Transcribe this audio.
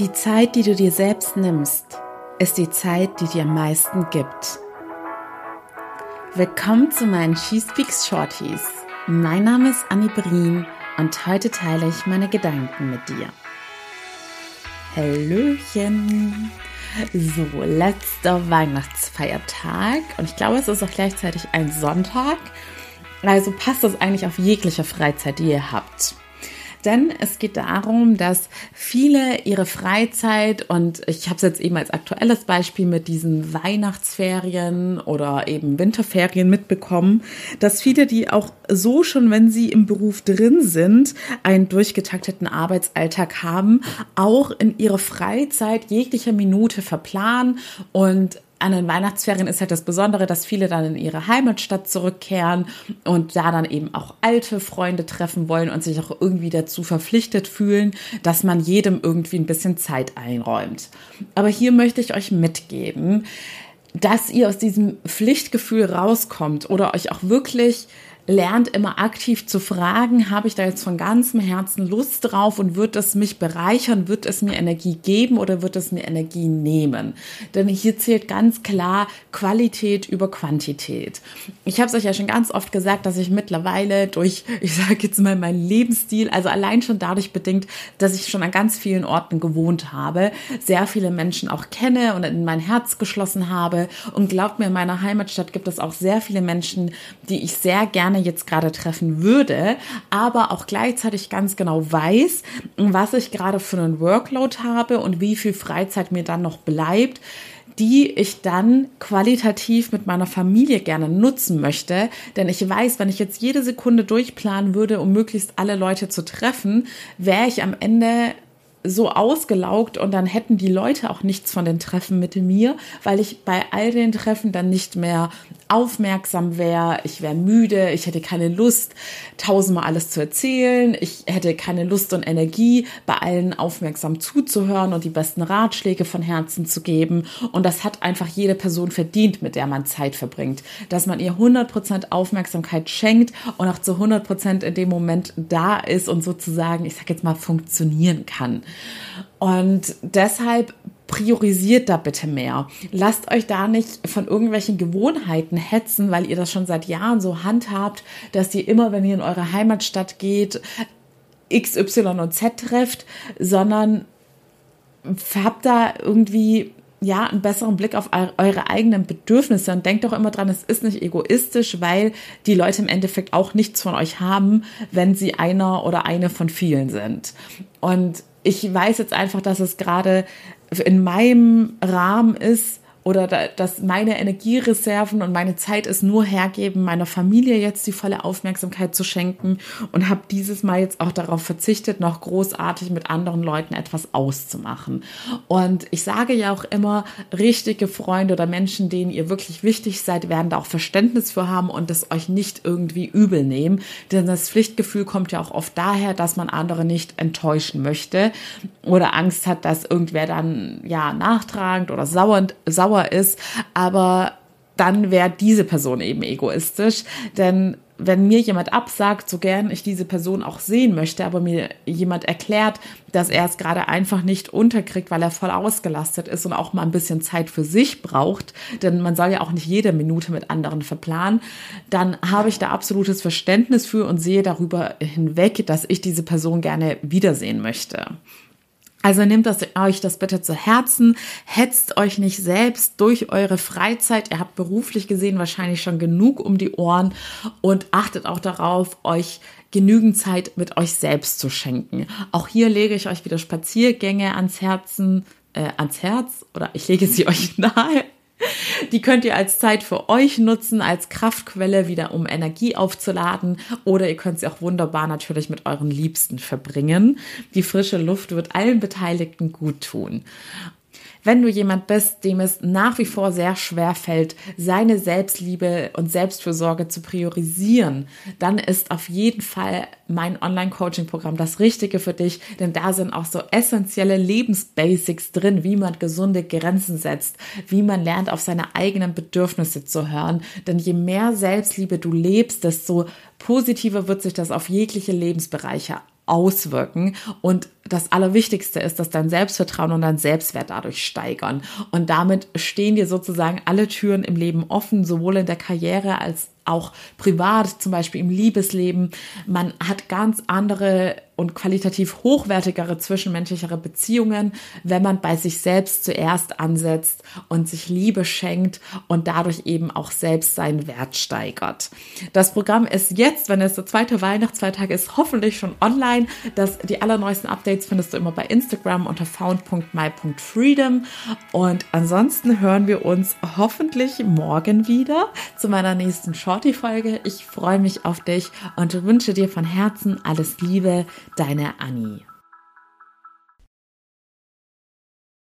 Die Zeit, die du dir selbst nimmst, ist die Zeit, die dir am meisten gibt. Willkommen zu meinen She Speaks Shorties. Mein Name ist Annie Brien und heute teile ich meine Gedanken mit dir. Hallöchen! So, letzter Weihnachtsfeiertag und ich glaube, es ist auch gleichzeitig ein Sonntag. Also passt das eigentlich auf jegliche Freizeit, die ihr habt. Denn es geht darum, dass viele ihre Freizeit und ich habe es jetzt eben als aktuelles Beispiel mit diesen Weihnachtsferien oder eben Winterferien mitbekommen, dass viele, die auch so schon, wenn sie im Beruf drin sind, einen durchgetakteten Arbeitsalltag haben, auch in ihre Freizeit jeglicher Minute verplanen und an den Weihnachtsferien ist halt das Besondere, dass viele dann in ihre Heimatstadt zurückkehren und da dann eben auch alte Freunde treffen wollen und sich auch irgendwie dazu verpflichtet fühlen, dass man jedem irgendwie ein bisschen Zeit einräumt. Aber hier möchte ich euch mitgeben, dass ihr aus diesem Pflichtgefühl rauskommt oder euch auch wirklich lernt immer aktiv zu fragen, habe ich da jetzt von ganzem Herzen Lust drauf und wird es mich bereichern, wird es mir Energie geben oder wird es mir Energie nehmen? Denn hier zählt ganz klar Qualität über Quantität. Ich habe es euch ja schon ganz oft gesagt, dass ich mittlerweile durch, ich sage jetzt mal, meinen Lebensstil, also allein schon dadurch bedingt, dass ich schon an ganz vielen Orten gewohnt habe, sehr viele Menschen auch kenne und in mein Herz geschlossen habe. Und glaubt mir, in meiner Heimatstadt gibt es auch sehr viele Menschen, die ich sehr gerne jetzt gerade treffen würde, aber auch gleichzeitig ganz genau weiß, was ich gerade für einen Workload habe und wie viel Freizeit mir dann noch bleibt die ich dann qualitativ mit meiner Familie gerne nutzen möchte. Denn ich weiß, wenn ich jetzt jede Sekunde durchplanen würde, um möglichst alle Leute zu treffen, wäre ich am Ende so ausgelaugt und dann hätten die Leute auch nichts von den Treffen mit mir, weil ich bei all den Treffen dann nicht mehr aufmerksam wäre, ich wäre müde, ich hätte keine Lust, tausendmal alles zu erzählen, ich hätte keine Lust und Energie, bei allen aufmerksam zuzuhören und die besten Ratschläge von Herzen zu geben. Und das hat einfach jede Person verdient, mit der man Zeit verbringt, dass man ihr 100% Aufmerksamkeit schenkt und auch zu 100% in dem Moment da ist und sozusagen, ich sag jetzt mal, funktionieren kann. Und deshalb priorisiert da bitte mehr. Lasst euch da nicht von irgendwelchen Gewohnheiten hetzen, weil ihr das schon seit Jahren so handhabt, dass ihr immer, wenn ihr in eure Heimatstadt geht, X, Y und Z trefft, sondern habt da irgendwie ja, einen besseren Blick auf eure eigenen Bedürfnisse und denkt doch immer dran, es ist nicht egoistisch, weil die Leute im Endeffekt auch nichts von euch haben, wenn sie einer oder eine von vielen sind. Und ich weiß jetzt einfach, dass es gerade in meinem Rahmen ist, oder da, dass meine Energiereserven und meine Zeit es nur hergeben, meiner Familie jetzt die volle Aufmerksamkeit zu schenken und habe dieses Mal jetzt auch darauf verzichtet, noch großartig mit anderen Leuten etwas auszumachen. Und ich sage ja auch immer, richtige Freunde oder Menschen, denen ihr wirklich wichtig seid, werden da auch Verständnis für haben und das euch nicht irgendwie übel nehmen. Denn das Pflichtgefühl kommt ja auch oft daher, dass man andere nicht enttäuschen möchte oder Angst hat, dass irgendwer dann ja nachtragend oder sauernd, sauer sauer ist, aber dann wäre diese Person eben egoistisch, denn wenn mir jemand absagt, so gern ich diese Person auch sehen möchte, aber mir jemand erklärt, dass er es gerade einfach nicht unterkriegt, weil er voll ausgelastet ist und auch mal ein bisschen Zeit für sich braucht, denn man soll ja auch nicht jede Minute mit anderen verplanen, dann habe ich da absolutes Verständnis für und sehe darüber hinweg, dass ich diese Person gerne wiedersehen möchte. Also nehmt das, euch das bitte zu Herzen, hetzt euch nicht selbst durch eure Freizeit. Ihr habt beruflich gesehen wahrscheinlich schon genug um die Ohren und achtet auch darauf, euch genügend Zeit mit euch selbst zu schenken. Auch hier lege ich euch wieder Spaziergänge ans Herzen, äh, ans Herz oder ich lege sie euch nahe. Die könnt ihr als Zeit für euch nutzen, als Kraftquelle wieder, um Energie aufzuladen. Oder ihr könnt sie auch wunderbar natürlich mit euren Liebsten verbringen. Die frische Luft wird allen Beteiligten gut tun. Wenn du jemand bist, dem es nach wie vor sehr schwer fällt, seine Selbstliebe und Selbstfürsorge zu priorisieren, dann ist auf jeden Fall mein Online-Coaching-Programm das Richtige für dich, denn da sind auch so essentielle Lebensbasics drin, wie man gesunde Grenzen setzt, wie man lernt, auf seine eigenen Bedürfnisse zu hören. Denn je mehr Selbstliebe du lebst, desto positiver wird sich das auf jegliche Lebensbereiche auswirken. Und das Allerwichtigste ist, dass dein Selbstvertrauen und dein Selbstwert dadurch steigern. Und damit stehen dir sozusagen alle Türen im Leben offen, sowohl in der Karriere als auch privat, zum Beispiel im Liebesleben. Man hat ganz andere und qualitativ hochwertigere zwischenmenschlichere Beziehungen, wenn man bei sich selbst zuerst ansetzt und sich Liebe schenkt und dadurch eben auch selbst seinen Wert steigert. Das Programm ist jetzt, wenn es der zweite Weihnachtsfeiertag ist, hoffentlich schon online. Das, die allerneuesten Updates findest du immer bei Instagram unter found.my.freedom. Und ansonsten hören wir uns hoffentlich morgen wieder zu meiner nächsten Shorty-Folge. Ich freue mich auf dich und wünsche dir von Herzen alles Liebe deine Annie.